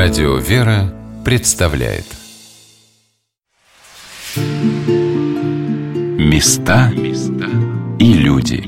Радио «Вера» представляет. Места и люди.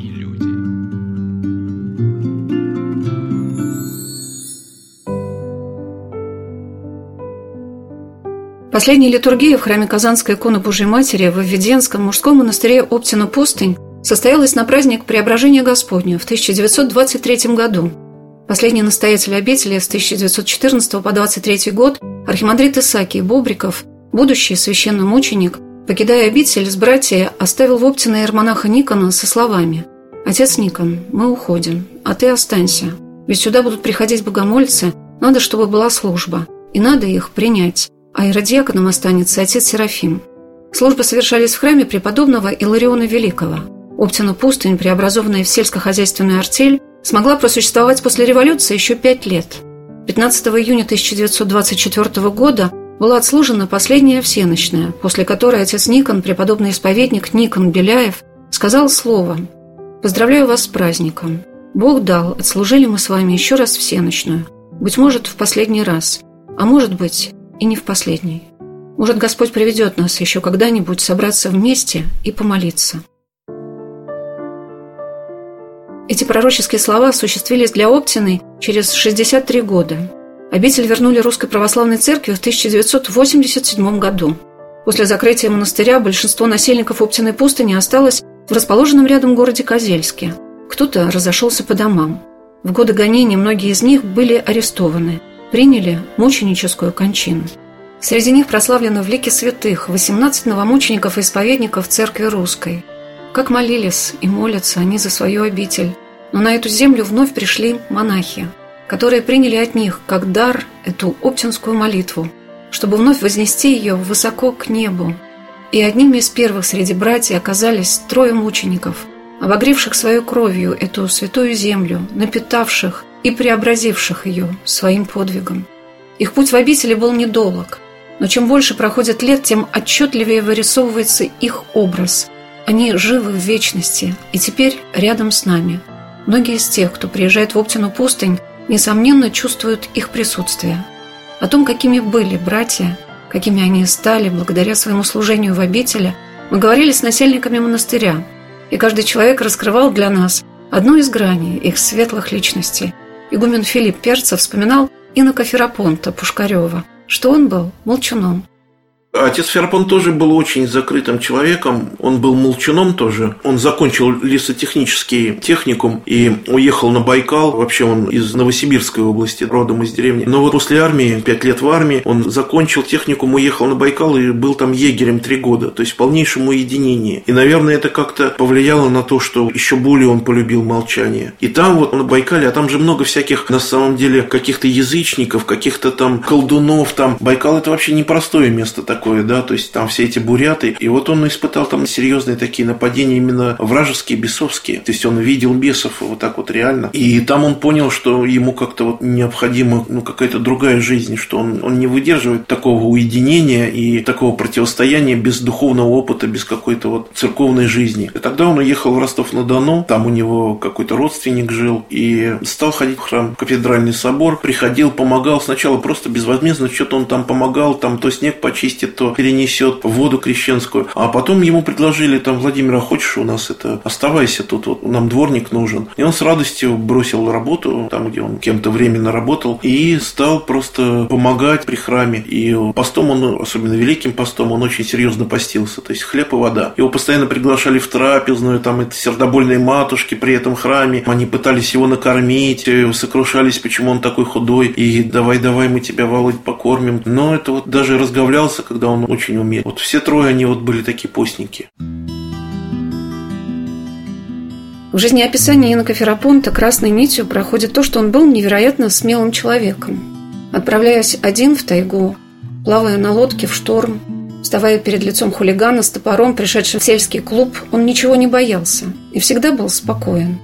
Последняя литургия в храме Казанской иконы Божьей Матери в Введенском мужском монастыре Оптина Пустынь состоялась на праздник Преображения Господня в 1923 году – Последний настоятель обители с 1914 по 23 год, архимандрит Исаакий Бобриков, будущий священномученик, покидая обитель с братья, оставил в Оптина иеромонаха Никона со словами «Отец Никон, мы уходим, а ты останься, ведь сюда будут приходить богомольцы, надо, чтобы была служба, и надо их принять, а иродиаконом останется отец Серафим». Службы совершались в храме преподобного Илариона Великого. Оптина пустынь, преобразованная в сельскохозяйственную артель, смогла просуществовать после революции еще пять лет. 15 июня 1924 года была отслужена последняя всеночная, после которой отец Никон, преподобный исповедник Никон Беляев, сказал слово «Поздравляю вас с праздником. Бог дал, отслужили мы с вами еще раз всеночную. Быть может, в последний раз, а может быть, и не в последний. Может, Господь приведет нас еще когда-нибудь собраться вместе и помолиться». Эти пророческие слова осуществились для Оптиной через 63 года. Обитель вернули Русской Православной Церкви в 1987 году. После закрытия монастыря большинство насельников Оптиной пустыни осталось в расположенном рядом городе Козельске. Кто-то разошелся по домам. В годы гонений многие из них были арестованы, приняли мученическую кончину. Среди них прославлено в лике святых 18 новомучеников и исповедников Церкви Русской – как молились и молятся они за свою обитель. Но на эту землю вновь пришли монахи, которые приняли от них как дар эту оптинскую молитву, чтобы вновь вознести ее высоко к небу. И одними из первых среди братьев оказались трое мучеников, обогревших свою кровью эту святую землю, напитавших и преобразивших ее своим подвигом. Их путь в обители был недолг, но чем больше проходит лет, тем отчетливее вырисовывается их образ – они живы в вечности и теперь рядом с нами. Многие из тех, кто приезжает в Оптину пустынь, несомненно чувствуют их присутствие. О том, какими были братья, какими они стали благодаря своему служению в обители, мы говорили с насельниками монастыря, и каждый человек раскрывал для нас одну из граней их светлых личностей. Игумен Филипп Перцев вспоминал инока Ферапонта Пушкарева, что он был молчуном, Отец Ферапон тоже был очень закрытым человеком, он был молчуном тоже. Он закончил лесотехнический техникум и уехал на Байкал. Вообще он из Новосибирской области, родом из деревни. Но вот после армии, пять лет в армии, он закончил техникум, уехал на Байкал и был там егерем три года. То есть в полнейшем уединении. И, наверное, это как-то повлияло на то, что еще более он полюбил молчание. И там вот на Байкале, а там же много всяких, на самом деле, каких-то язычников, каких-то там колдунов. Там Байкал это вообще непростое место такое такое, да, то есть там все эти буряты. И вот он испытал там серьезные такие нападения именно вражеские, бесовские. То есть он видел бесов вот так вот реально. И там он понял, что ему как-то вот необходима ну, какая-то другая жизнь, что он, он не выдерживает такого уединения и такого противостояния без духовного опыта, без какой-то вот церковной жизни. И тогда он уехал в Ростов-на-Дону, там у него какой-то родственник жил, и стал ходить в храм, кафедральный собор, приходил, помогал. Сначала просто безвозмездно, что-то он там помогал, там то снег почистит, то перенесет воду крещенскую. А потом ему предложили, там, Владимир, а хочешь у нас это, оставайся тут, вот, нам дворник нужен. И он с радостью бросил работу, там, где он кем-то временно работал, и стал просто помогать при храме. И постом он, особенно великим постом, он очень серьезно постился, то есть хлеб и вода. Его постоянно приглашали в трапезную, там, это сердобольные матушки при этом храме, они пытались его накормить, э, сокрушались, почему он такой худой, и давай-давай мы тебя, Володь, покормим. Но это вот даже разговлялся, когда он очень умеет. Вот все трое, они вот были такие постники. В жизнеописании Инока Ферапонта красной нитью проходит то, что он был невероятно смелым человеком. Отправляясь один в тайгу, плавая на лодке в шторм, вставая перед лицом хулигана с топором, пришедшим в сельский клуб, он ничего не боялся и всегда был спокоен.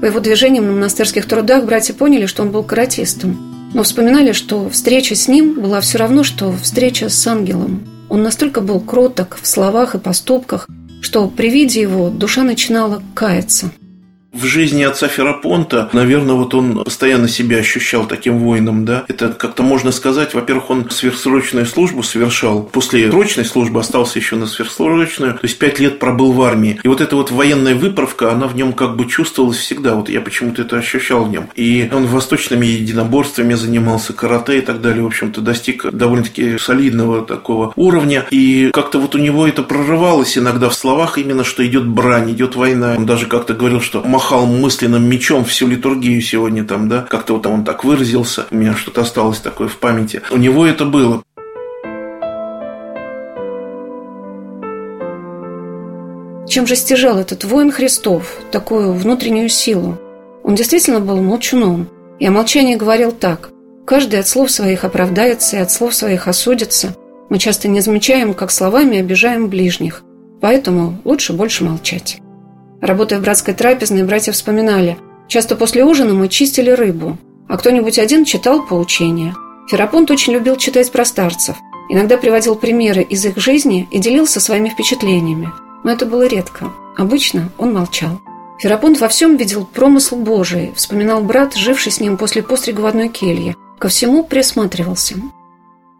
По его движениям на монастырских трудах братья поняли, что он был каратистом – но вспоминали, что встреча с ним была все равно, что встреча с ангелом. Он настолько был кроток в словах и поступках, что при виде его душа начинала каяться. В жизни отца Ферапонта, наверное, вот он постоянно себя ощущал таким воином, да. Это как-то можно сказать, во-первых, он сверхсрочную службу совершал. После срочной службы остался еще на сверхсрочную, то есть пять лет пробыл в армии. И вот эта вот военная выправка, она в нем как бы чувствовалась всегда. Вот я почему-то это ощущал в нем. И он восточными единоборствами занимался, карате и так далее. В общем-то, достиг довольно-таки солидного такого уровня. И как-то вот у него это прорывалось иногда в словах именно, что идет брань, идет война. Он даже как-то говорил, что махал мысленным мечом всю литургию сегодня там, да, как-то вот он так выразился, у меня что-то осталось такое в памяти. У него это было. Чем же стяжал этот воин Христов такую внутреннюю силу? Он действительно был молчуном, и о молчании говорил так. Каждый от слов своих оправдается и от слов своих осудится. Мы часто не замечаем, как словами обижаем ближних, поэтому лучше больше молчать. Работая в братской трапезной, братья вспоминали. Часто после ужина мы чистили рыбу, а кто-нибудь один читал поучения. Ферапонт очень любил читать про старцев. Иногда приводил примеры из их жизни и делился своими впечатлениями. Но это было редко. Обычно он молчал. Ферапонт во всем видел промысл Божий, вспоминал брат, живший с ним после пострига в одной келье. Ко всему присматривался.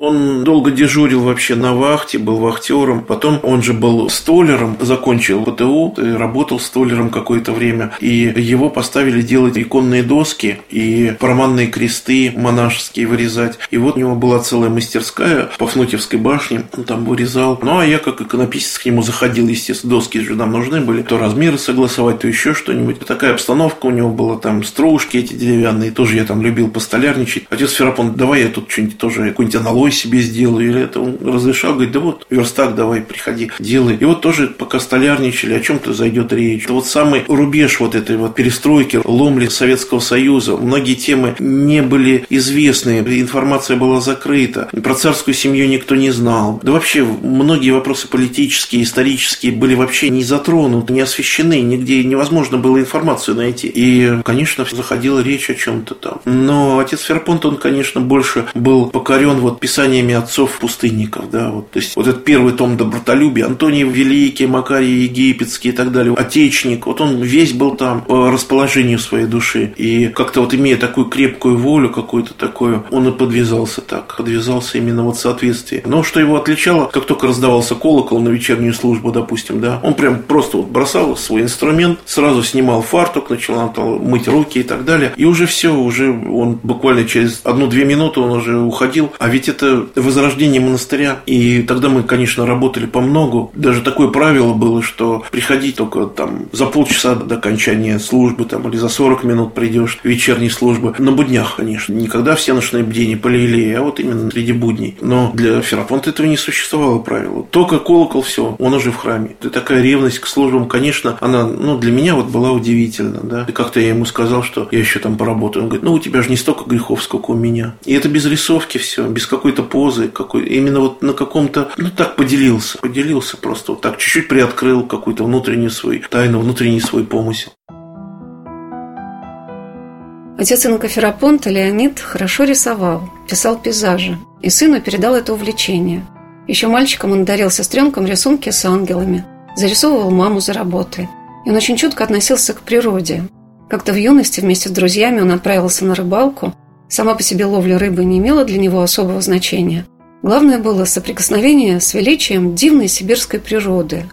Он долго дежурил вообще на вахте, был вахтером. Потом он же был столером, закончил ПТУ, работал столером какое-то время. И его поставили делать иконные доски и параманные кресты монашеские вырезать. И вот у него была целая мастерская по Фнутьевской башне. Он там вырезал. Ну, а я как иконописец к нему заходил, естественно. Доски же нам нужны были. То размеры согласовать, то еще что-нибудь. Такая обстановка у него была. Там стружки эти деревянные. Тоже я там любил постолярничать. Отец Ферапон, давай я тут что-нибудь тоже, какой-нибудь аналой себе сделаю, или это он разрешал, говорит, да вот, верстак давай, приходи, делай. И вот тоже пока столярничали, о чем-то зайдет речь. Это вот самый рубеж вот этой вот перестройки, ломли Советского Союза. Многие темы не были известны, информация была закрыта. Про царскую семью никто не знал. Да вообще, многие вопросы политические, исторические были вообще не затронуты, не освещены, нигде невозможно было информацию найти. И, конечно, заходила речь о чем-то там. Но отец Ферпонт, он, конечно, больше был покорен вот писать писаниями отцов-пустынников, да, вот, то есть вот этот первый том добротолюбия, Антоний Великий, Макарий Египетский и так далее, Отечник, вот он весь был там по расположению своей души, и как-то вот имея такую крепкую волю какую-то такую, он и подвязался так, подвязался именно вот в соответствии. Но что его отличало, как только раздавался колокол на вечернюю службу, допустим, да, он прям просто вот бросал свой инструмент, сразу снимал фартук, начал там, мыть руки и так далее, и уже все, уже он буквально через одну-две минуты он уже уходил, а ведь это возрождение монастыря. И тогда мы, конечно, работали по многу. Даже такое правило было, что приходить только там за полчаса до окончания службы там, или за 40 минут придешь вечерней службы. На буднях, конечно. Никогда все ночные бдения полили, а вот именно среди будней. Но для Ферапонта этого не существовало правила. Только колокол, все, он уже в храме. И такая ревность к службам, конечно, она ну, для меня вот была удивительна. Да? И как-то я ему сказал, что я еще там поработаю. Он говорит, ну у тебя же не столько грехов, сколько у меня. И это без рисовки все, без какой-то какой-то позы, какой, именно вот на каком-то, ну так поделился, поделился просто вот так, чуть-чуть приоткрыл какую-то внутреннюю свою тайну, внутренний свой помысел. Отец Инка Ферапонта Леонид хорошо рисовал, писал пейзажи, и сыну передал это увлечение. Еще мальчиком он дарил сестренкам рисунки с ангелами, зарисовывал маму за работой. И он очень чутко относился к природе. Как-то в юности вместе с друзьями он отправился на рыбалку Сама по себе ловля рыбы не имела для него особого значения. Главное было соприкосновение с величием дивной сибирской природы.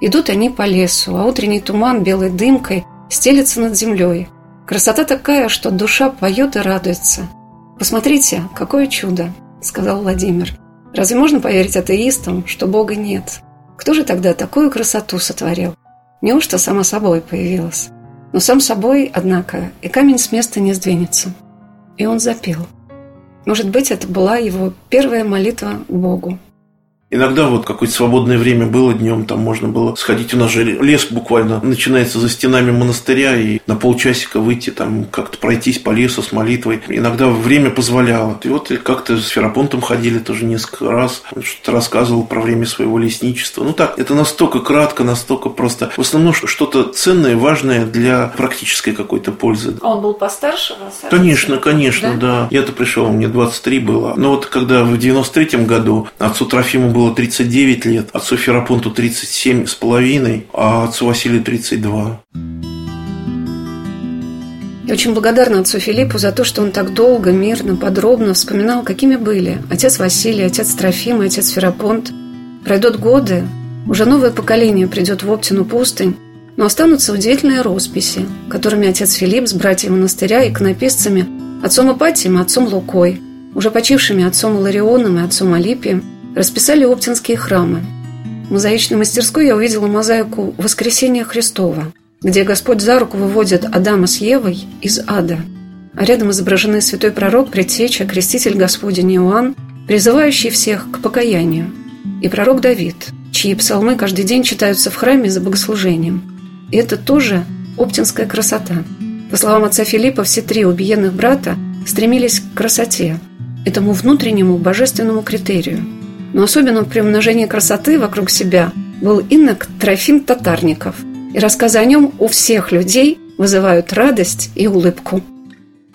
Идут они по лесу, а утренний туман белой дымкой стелется над землей. Красота такая, что душа поет и радуется. «Посмотрите, какое чудо!» – сказал Владимир. «Разве можно поверить атеистам, что Бога нет? Кто же тогда такую красоту сотворил? Неужто сама собой появилась? Но сам собой, однако, и камень с места не сдвинется» и он запел. Может быть, это была его первая молитва Богу. Иногда вот какое-то свободное время было днем, там можно было сходить. У нас же лес буквально начинается за стенами монастыря, и на полчасика выйти, там как-то пройтись по лесу с молитвой. Иногда время позволяло. И вот как-то с Ферапонтом ходили тоже несколько раз. Он что-то рассказывал про время своего лесничества. Ну так, это настолько кратко, настолько просто. В основном что-то ценное, важное для практической какой-то пользы. А он был постарше вас? Конечно, конечно, да. да. Я-то пришел, мне 23 было. Но вот когда в 93-м году отцу Трофиму было 39 лет, отцу Ферапонту 37 с половиной, а отцу Василию 32. Я очень благодарна отцу Филиппу за то, что он так долго, мирно, подробно вспоминал, какими были отец Василий, отец Трофим и отец Ферапонт. Пройдут годы, уже новое поколение придет в Оптину пустынь, но останутся удивительные росписи, которыми отец Филипп с братьями монастыря и иконописцами, отцом Ипатием и отцом Лукой, уже почившими отцом Ларионом и отцом Алипием – расписали оптинские храмы. В мозаичной мастерской я увидела мозаику «Воскресения Христова», где Господь за руку выводит Адама с Евой из ада, а рядом изображены святой пророк, предтеча, креститель Господень Иоанн, призывающий всех к покаянию, и пророк Давид, чьи псалмы каждый день читаются в храме за богослужением – и это тоже оптинская красота. По словам отца Филиппа, все три убиенных брата стремились к красоте, этому внутреннему божественному критерию. Но особенно при умножении красоты вокруг себя был инок Трофим Татарников, и рассказы о нем у всех людей вызывают радость и улыбку.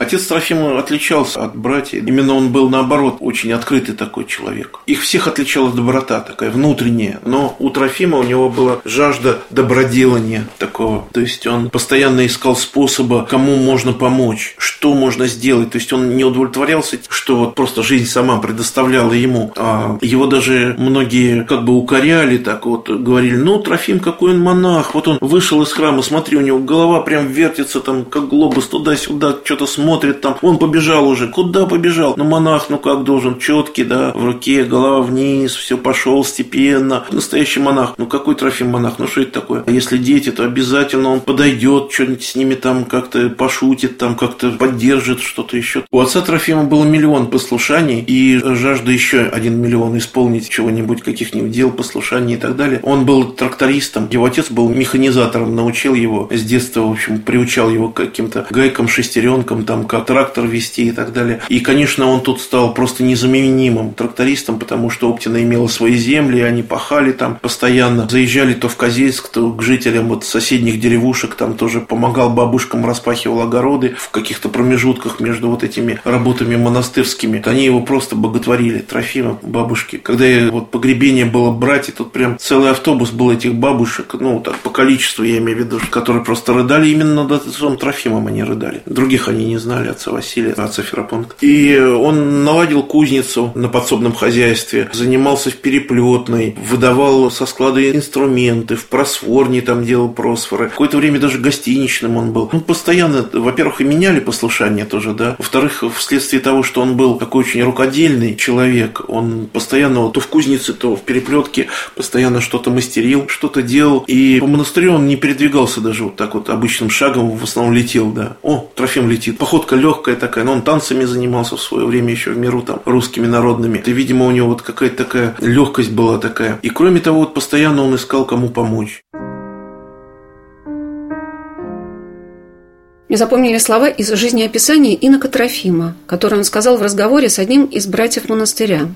Отец Трофима отличался от братьев. Именно он был, наоборот, очень открытый такой человек. Их всех отличала доброта такая внутренняя. Но у Трофима у него была жажда доброделания такого. То есть он постоянно искал способа, кому можно помочь, что можно сделать. То есть он не удовлетворялся, что вот просто жизнь сама предоставляла ему. А его даже многие как бы укоряли, так вот говорили, ну, Трофим, какой он монах. Вот он вышел из храма, смотри, у него голова прям вертится там, как глобус, туда-сюда, что-то смотрит смотрит там, он побежал уже, куда побежал? Ну, монах, ну как должен, четкий, да, в руке, голова вниз, все пошел степенно. Настоящий монах, ну какой Трофим монах, ну что это такое? А если дети, то обязательно он подойдет, что-нибудь с ними там как-то пошутит, там как-то поддержит что-то еще. У отца Трофима было миллион послушаний и жажда еще один миллион исполнить чего-нибудь, каких-нибудь дел, послушаний и так далее. Он был трактористом, его отец был механизатором, научил его с детства, в общем, приучал его к каким-то гайкам, шестеренкам, там, как трактор вести и так далее. И, конечно, он тут стал просто незаменимым трактористом, потому что Оптина имела свои земли, они пахали там постоянно. Заезжали то в Козельск, то к жителям вот соседних деревушек, там тоже помогал бабушкам, распахивал огороды в каких-то промежутках между вот этими работами монастырскими. Они его просто боготворили, Трофима, бабушки. Когда вот погребение было брать, и тут прям целый автобус был этих бабушек, ну, так, по количеству, я имею в виду, которые просто рыдали именно над отцом Трофимом они рыдали. Других они не знали отца Василия, отца Ферапонта. И он наладил кузницу на подсобном хозяйстве, занимался в переплетной, выдавал со склада инструменты, в просворне там делал просфоры. Какое-то время даже гостиничным он был. Ну, постоянно, во-первых, и меняли послушание тоже, да. Во-вторых, вследствие того, что он был такой очень рукодельный человек, он постоянно то в кузнице, то в переплетке постоянно что-то мастерил, что-то делал. И по монастырю он не передвигался даже вот так вот обычным шагом, в основном летел, да. О, Трофим летит. Поход походка легкая такая, но он танцами занимался в свое время еще в миру там русскими народными. И, видимо, у него вот какая-то такая легкость была такая. И кроме того, вот постоянно он искал кому помочь. Мне запомнили слова из жизнеописания Инока Трофима, которые он сказал в разговоре с одним из братьев монастыря.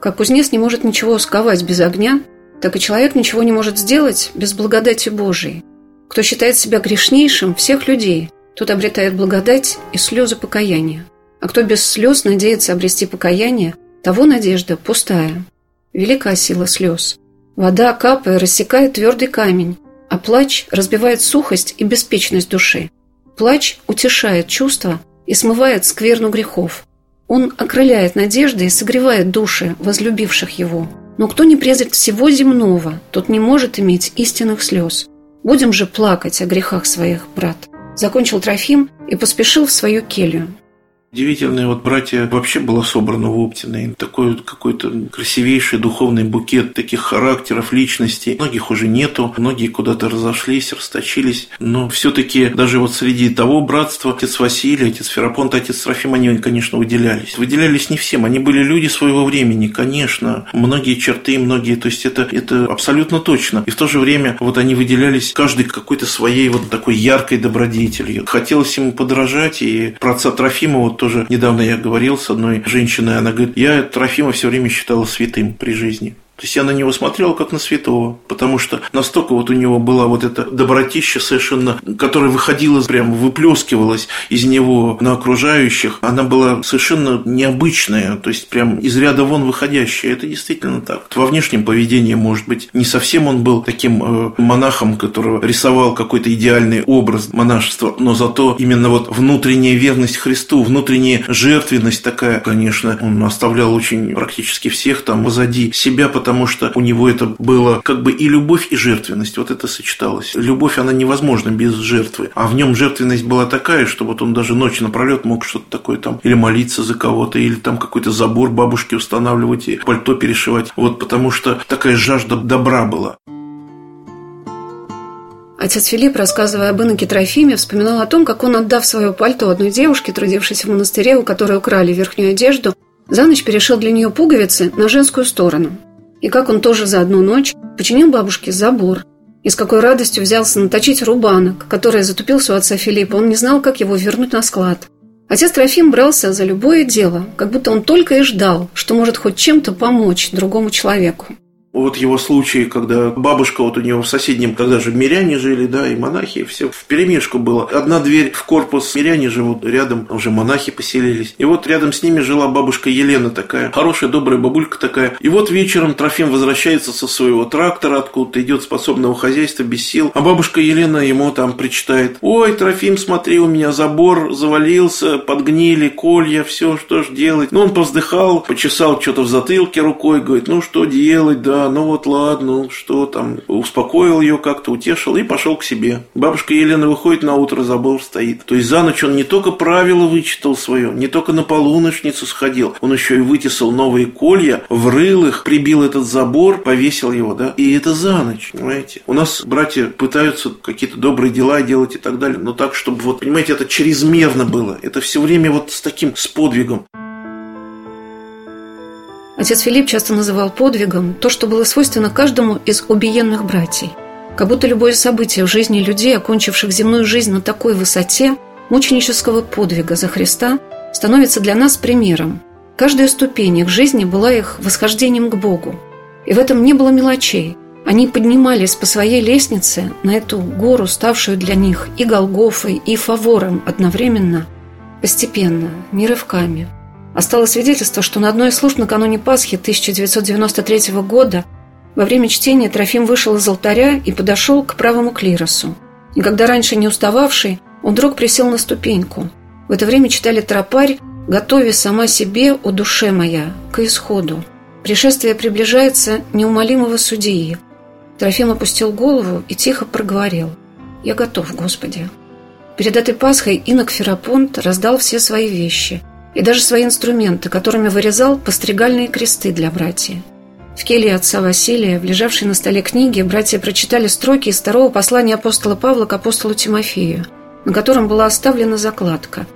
«Как кузнец не может ничего сковать без огня, так и человек ничего не может сделать без благодати Божией. Кто считает себя грешнейшим всех людей, тот обретает благодать и слезы покаяния. А кто без слез надеется обрести покаяние, того надежда пустая. Велика сила слез. Вода, капая, рассекает твердый камень, а плач разбивает сухость и беспечность души. Плач утешает чувства и смывает скверну грехов. Он окрыляет надежды и согревает души возлюбивших его. Но кто не презрит всего земного, тот не может иметь истинных слез. Будем же плакать о грехах своих, брат. Закончил Трофим и поспешил в свою келью. Удивительные вот братья вообще было собрано в Оптиной. Такой вот какой-то красивейший духовный букет таких характеров, личностей. Многих уже нету, многие куда-то разошлись, расточились. Но все-таки даже вот среди того братства отец Василий, отец Ферапонт, отец Трофим, они, конечно, выделялись. Выделялись не всем, они были люди своего времени, конечно. Многие черты, многие, то есть это, это абсолютно точно. И в то же время вот они выделялись каждый какой-то своей вот такой яркой добродетелью. Хотелось ему подражать, и про отца Трофима вот тоже недавно я говорил с одной женщиной, она говорит, я Трофима все время считала святым при жизни. То есть я на него смотрел как на святого, потому что настолько вот у него была вот эта добротища совершенно, которая выходила, прям выплескивалась из него на окружающих. Она была совершенно необычная, то есть прям из ряда вон выходящая. Это действительно так. Во внешнем поведении, может быть, не совсем он был таким э, монахом, которого рисовал какой-то идеальный образ монашества, но зато именно вот внутренняя верность Христу, внутренняя жертвенность такая, конечно, он оставлял очень практически всех там позади себя, потому потому что у него это было как бы и любовь, и жертвенность. Вот это сочеталось. Любовь, она невозможна без жертвы. А в нем жертвенность была такая, что вот он даже ночью напролет мог что-то такое там или молиться за кого-то, или там какой-то забор бабушки устанавливать и пальто перешивать. Вот потому что такая жажда добра была. Отец Филипп, рассказывая об иноке Трофиме, вспоминал о том, как он, отдав свое пальто одной девушке, трудившейся в монастыре, у которой украли верхнюю одежду, за ночь перешил для нее пуговицы на женскую сторону – и как он тоже за одну ночь починил бабушке забор, и с какой радостью взялся наточить рубанок, который затупился у отца Филиппа. Он не знал, как его вернуть на склад. Отец Трофим брался за любое дело, как будто он только и ждал, что может хоть чем-то помочь другому человеку. Вот его случай, когда бабушка вот у него в соседнем, когда же миряне жили, да, и монахи, все в перемешку было. Одна дверь в корпус, миряне живут рядом, уже монахи поселились. И вот рядом с ними жила бабушка Елена такая, хорошая, добрая бабулька такая. И вот вечером Трофим возвращается со своего трактора, откуда-то идет способного хозяйства без сил. А бабушка Елена ему там причитает, ой, Трофим, смотри, у меня забор завалился, подгнили, колья, все, что ж делать. Ну, он повздыхал, почесал что-то в затылке рукой, говорит, ну, что делать, да, ну вот ладно, что там, успокоил ее как-то, утешил и пошел к себе. Бабушка Елена выходит на утро, забор стоит. То есть за ночь он не только правила вычитал свое, не только на полуночницу сходил, он еще и вытесал новые колья, врыл их, прибил этот забор, повесил его, да, и это за ночь, понимаете. У нас братья пытаются какие-то добрые дела делать и так далее, но так, чтобы вот, понимаете, это чрезмерно было, это все время вот с таким, с подвигом. Отец Филипп часто называл подвигом то, что было свойственно каждому из убиенных братьев. Как будто любое событие в жизни людей, окончивших земную жизнь на такой высоте, мученического подвига за Христа, становится для нас примером. Каждая ступень их жизни была их восхождением к Богу. И в этом не было мелочей. Они поднимались по своей лестнице на эту гору, ставшую для них и Голгофой, и Фавором одновременно, постепенно, не рывками – Осталось свидетельство, что на одной из служб накануне Пасхи 1993 года во время чтения Трофим вышел из алтаря и подошел к правому клиросу. И когда раньше не устававший, он вдруг присел на ступеньку. В это время читали тропарь «Готови сама себе, о душе моя, к исходу». Пришествие приближается неумолимого судьи. Трофим опустил голову и тихо проговорил «Я готов, Господи». Перед этой Пасхой инок Ферапонт раздал все свои вещи – и даже свои инструменты, которыми вырезал постригальные кресты для братьев. В келье отца Василия, в лежавшей на столе книге, братья прочитали строки из второго послания апостола Павла к апостолу Тимофею, на котором была оставлена закладка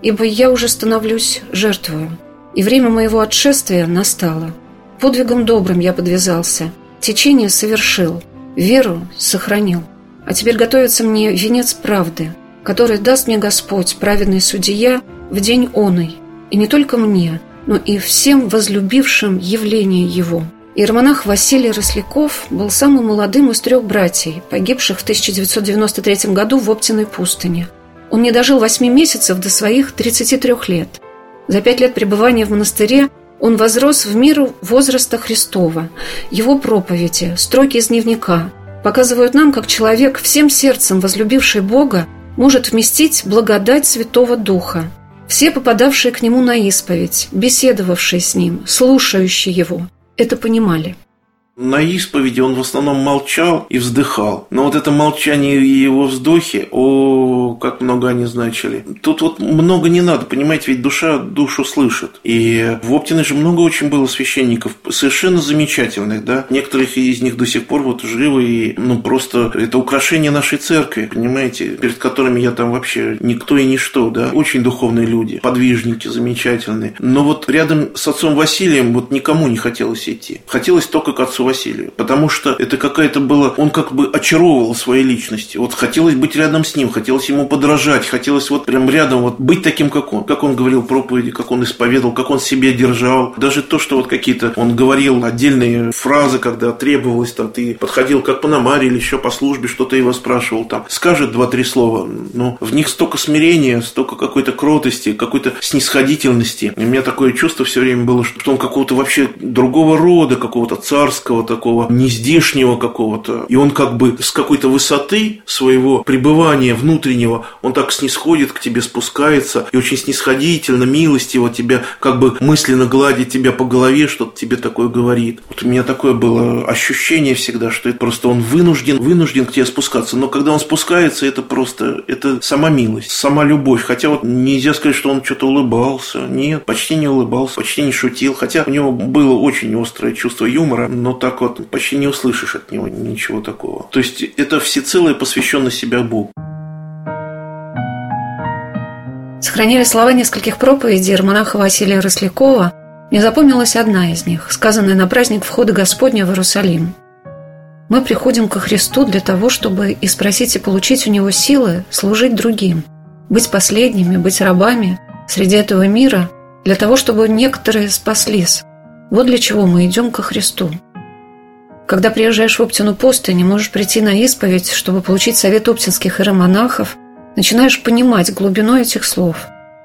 «Ибо я уже становлюсь жертвою, и время моего отшествия настало. Подвигом добрым я подвязался, течение совершил, веру сохранил. А теперь готовится мне венец правды, который даст мне Господь, праведный судья, в день оный, и не только мне, но и всем возлюбившим явление его. Иеромонах Василий Росляков был самым молодым из трех братьев, погибших в 1993 году в Оптиной пустыне. Он не дожил восьми месяцев до своих 33 лет. За пять лет пребывания в монастыре он возрос в миру возраста Христова. Его проповеди, строки из дневника показывают нам, как человек, всем сердцем возлюбивший Бога, может вместить благодать Святого Духа – все попадавшие к нему на исповедь, беседовавшие с ним, слушающие его, это понимали. На исповеди он в основном молчал и вздыхал. Но вот это молчание и его вздохи, о, как много они значили. Тут вот много не надо, понимаете, ведь душа душу слышит. И в Оптиной же много очень было священников, совершенно замечательных, да. Некоторых из них до сих пор вот живы и, ну, просто это украшение нашей церкви, понимаете, перед которыми я там вообще никто и ничто, да. Очень духовные люди, подвижники замечательные. Но вот рядом с отцом Василием вот никому не хотелось идти. Хотелось только к отцу отцу Василию, потому что это какая-то была, он как бы очаровывал своей личности. Вот хотелось быть рядом с ним, хотелось ему подражать, хотелось вот прям рядом вот быть таким, как он. Как он говорил проповеди, как он исповедовал, как он себя держал. Даже то, что вот какие-то, он говорил отдельные фразы, когда требовалось, там, ты подходил как по намаре или еще по службе, что-то его спрашивал, там, скажет два-три слова, но в них столько смирения, столько какой-то кротости, какой-то снисходительности. И у меня такое чувство все время было, что он какого-то вообще другого рода, какого-то царского такого, нездешнего какого-то. И он как бы с какой-то высоты своего пребывания внутреннего, он так снисходит к тебе, спускается и очень снисходительно, милостиво тебя как бы мысленно гладит тебя по голове, что-то тебе такое говорит. Вот у меня такое было ощущение всегда, что это просто он вынужден, вынужден к тебе спускаться. Но когда он спускается, это просто, это сама милость, сама любовь. Хотя вот нельзя сказать, что он что-то улыбался. Нет, почти не улыбался, почти не шутил. Хотя у него было очень острое чувство юмора, но так вот почти не услышишь от него ничего такого. То есть это всецелая посвященность себя Богу. Сохранили слова нескольких проповедей романаха Василия Рослякова. Мне запомнилась одна из них, сказанная на праздник входа Господня в Иерусалим. Мы приходим ко Христу для того, чтобы и спросить и получить у Него силы служить другим, быть последними, быть рабами среди этого мира, для того, чтобы некоторые спаслись. Вот для чего мы идем ко Христу. Когда приезжаешь в Оптину пустынь можешь прийти на исповедь, чтобы получить совет оптинских иеромонахов, начинаешь понимать глубину этих слов.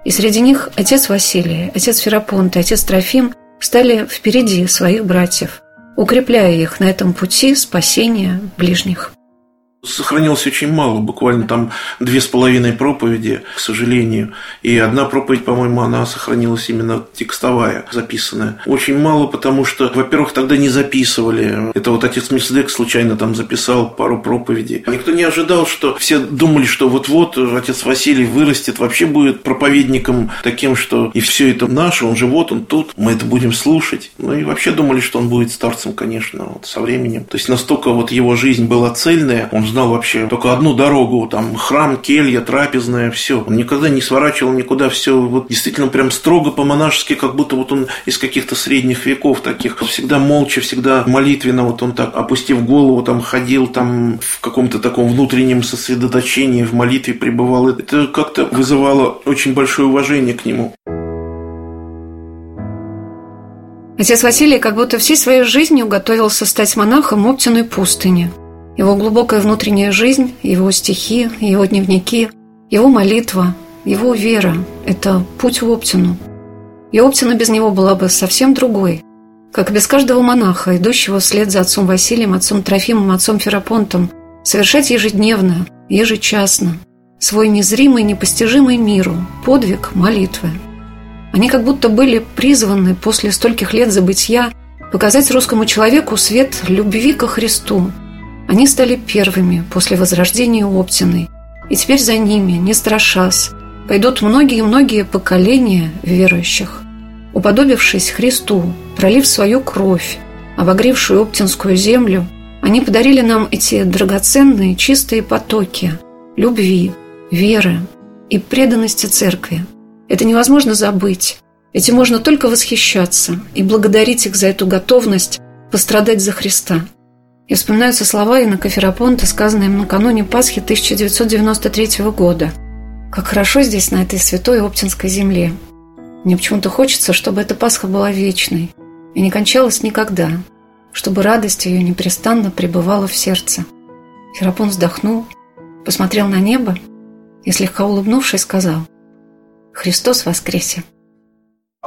И среди них отец Василий, отец Ферапонт и отец Трофим стали впереди своих братьев – укрепляя их на этом пути спасения ближних. Сохранилось очень мало, буквально там две с половиной проповеди, к сожалению. И одна проповедь, по-моему, она сохранилась именно текстовая, записанная. Очень мало, потому что, во-первых, тогда не записывали. Это вот отец Мисдек случайно там записал пару проповедей. Никто не ожидал, что все думали, что вот-вот отец Василий вырастет, вообще будет проповедником таким, что и все это наше, он же вот, он тут, мы это будем слушать. Ну и вообще думали, что он будет старцем, конечно, вот со временем. То есть настолько вот его жизнь была цельная, он знал вообще только одну дорогу, там храм, келья, трапезная, все. Он никогда не сворачивал никуда, все вот действительно прям строго по-монашески, как будто вот он из каких-то средних веков таких. Всегда молча, всегда молитвенно, вот он так, опустив голову, там ходил, там в каком-то таком внутреннем сосредоточении, в молитве пребывал. Это как-то вызывало очень большое уважение к нему. Отец Василий как будто всей своей жизнью готовился стать монахом Оптиной пустыни – его глубокая внутренняя жизнь, его стихи, его дневники, его молитва, его вера – это путь в Оптину. И Оптина без него была бы совсем другой, как и без каждого монаха, идущего вслед за отцом Василием, отцом Трофимом, отцом Ферапонтом, совершать ежедневно, ежечасно свой незримый, непостижимый миру подвиг молитвы. Они как будто были призваны после стольких лет забытья показать русскому человеку свет любви ко Христу – они стали первыми после возрождения Оптиной, и теперь за ними, не страшась, пойдут многие-многие поколения верующих. Уподобившись Христу, пролив свою кровь, обогревшую Оптинскую землю, они подарили нам эти драгоценные чистые потоки любви, веры и преданности церкви. Это невозможно забыть. Этим можно только восхищаться и благодарить их за эту готовность пострадать за Христа – и вспоминаются слова Инока Ферапонта, сказанные им накануне Пасхи 1993 года. «Как хорошо здесь, на этой святой Оптинской земле. Мне почему-то хочется, чтобы эта Пасха была вечной и не кончалась никогда, чтобы радость ее непрестанно пребывала в сердце». Ферапон вздохнул, посмотрел на небо и, слегка улыбнувшись, сказал «Христос воскресе!»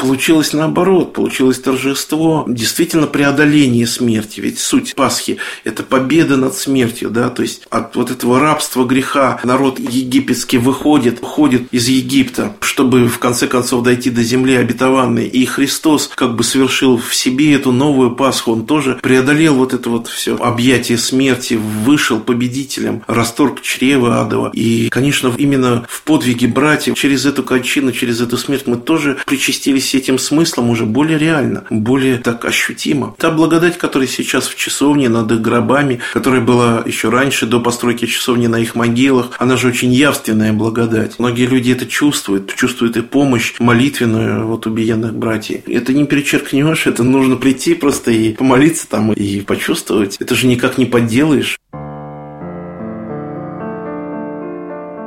Получилось наоборот, получилось торжество, действительно преодоление смерти. Ведь суть Пасхи – это победа над смертью, да, то есть от вот этого рабства, греха народ египетский выходит, уходит из Египта, чтобы в конце концов дойти до земли обетованной. И Христос как бы совершил в себе эту новую Пасху, он тоже преодолел вот это вот все объятие смерти, вышел победителем, расторг чрева адова. И, конечно, именно в подвиге братьев через эту кончину, через эту смерть мы тоже причастились проникнись этим смыслом уже более реально, более так ощутимо. Та благодать, которая сейчас в часовне над их гробами, которая была еще раньше, до постройки часовни на их могилах, она же очень явственная благодать. Многие люди это чувствуют, чувствуют и помощь молитвенную вот убиенных братьев. Это не перечеркнешь, это нужно прийти просто и помолиться там, и почувствовать. Это же никак не подделаешь.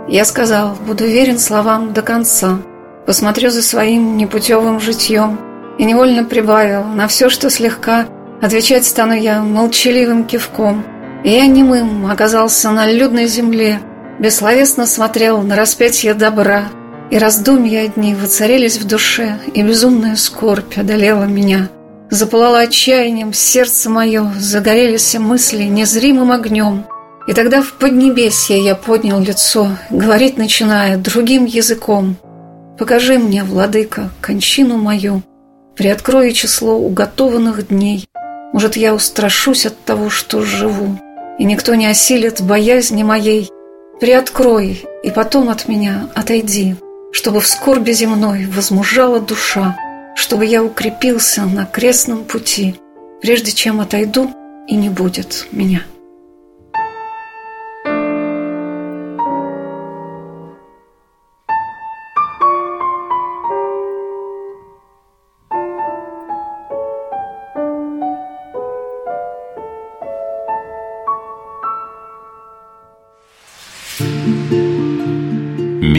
Я сказал, буду верен словам до конца. Посмотрю за своим непутевым житьем. И невольно прибавил, на все, что слегка, отвечать стану я молчаливым кивком. И я немым оказался на людной земле, бессловесно смотрел на распятие добра, и раздумья одни воцарились в душе, и безумная скорбь одолела меня. Запылало отчаянием сердце мое, загорелись мысли незримым огнем. И тогда в Поднебесье я поднял лицо, говорить начиная другим языком. «Покажи мне, владыка, кончину мою, приоткрою число уготованных дней. Может, я устрашусь от того, что живу, и никто не осилит боязни моей. Приоткрой, и потом от меня отойди, чтобы в скорби земной возмужала душа, чтобы я укрепился на крестном пути, прежде чем отойду, и не будет меня».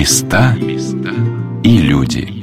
Места и люди.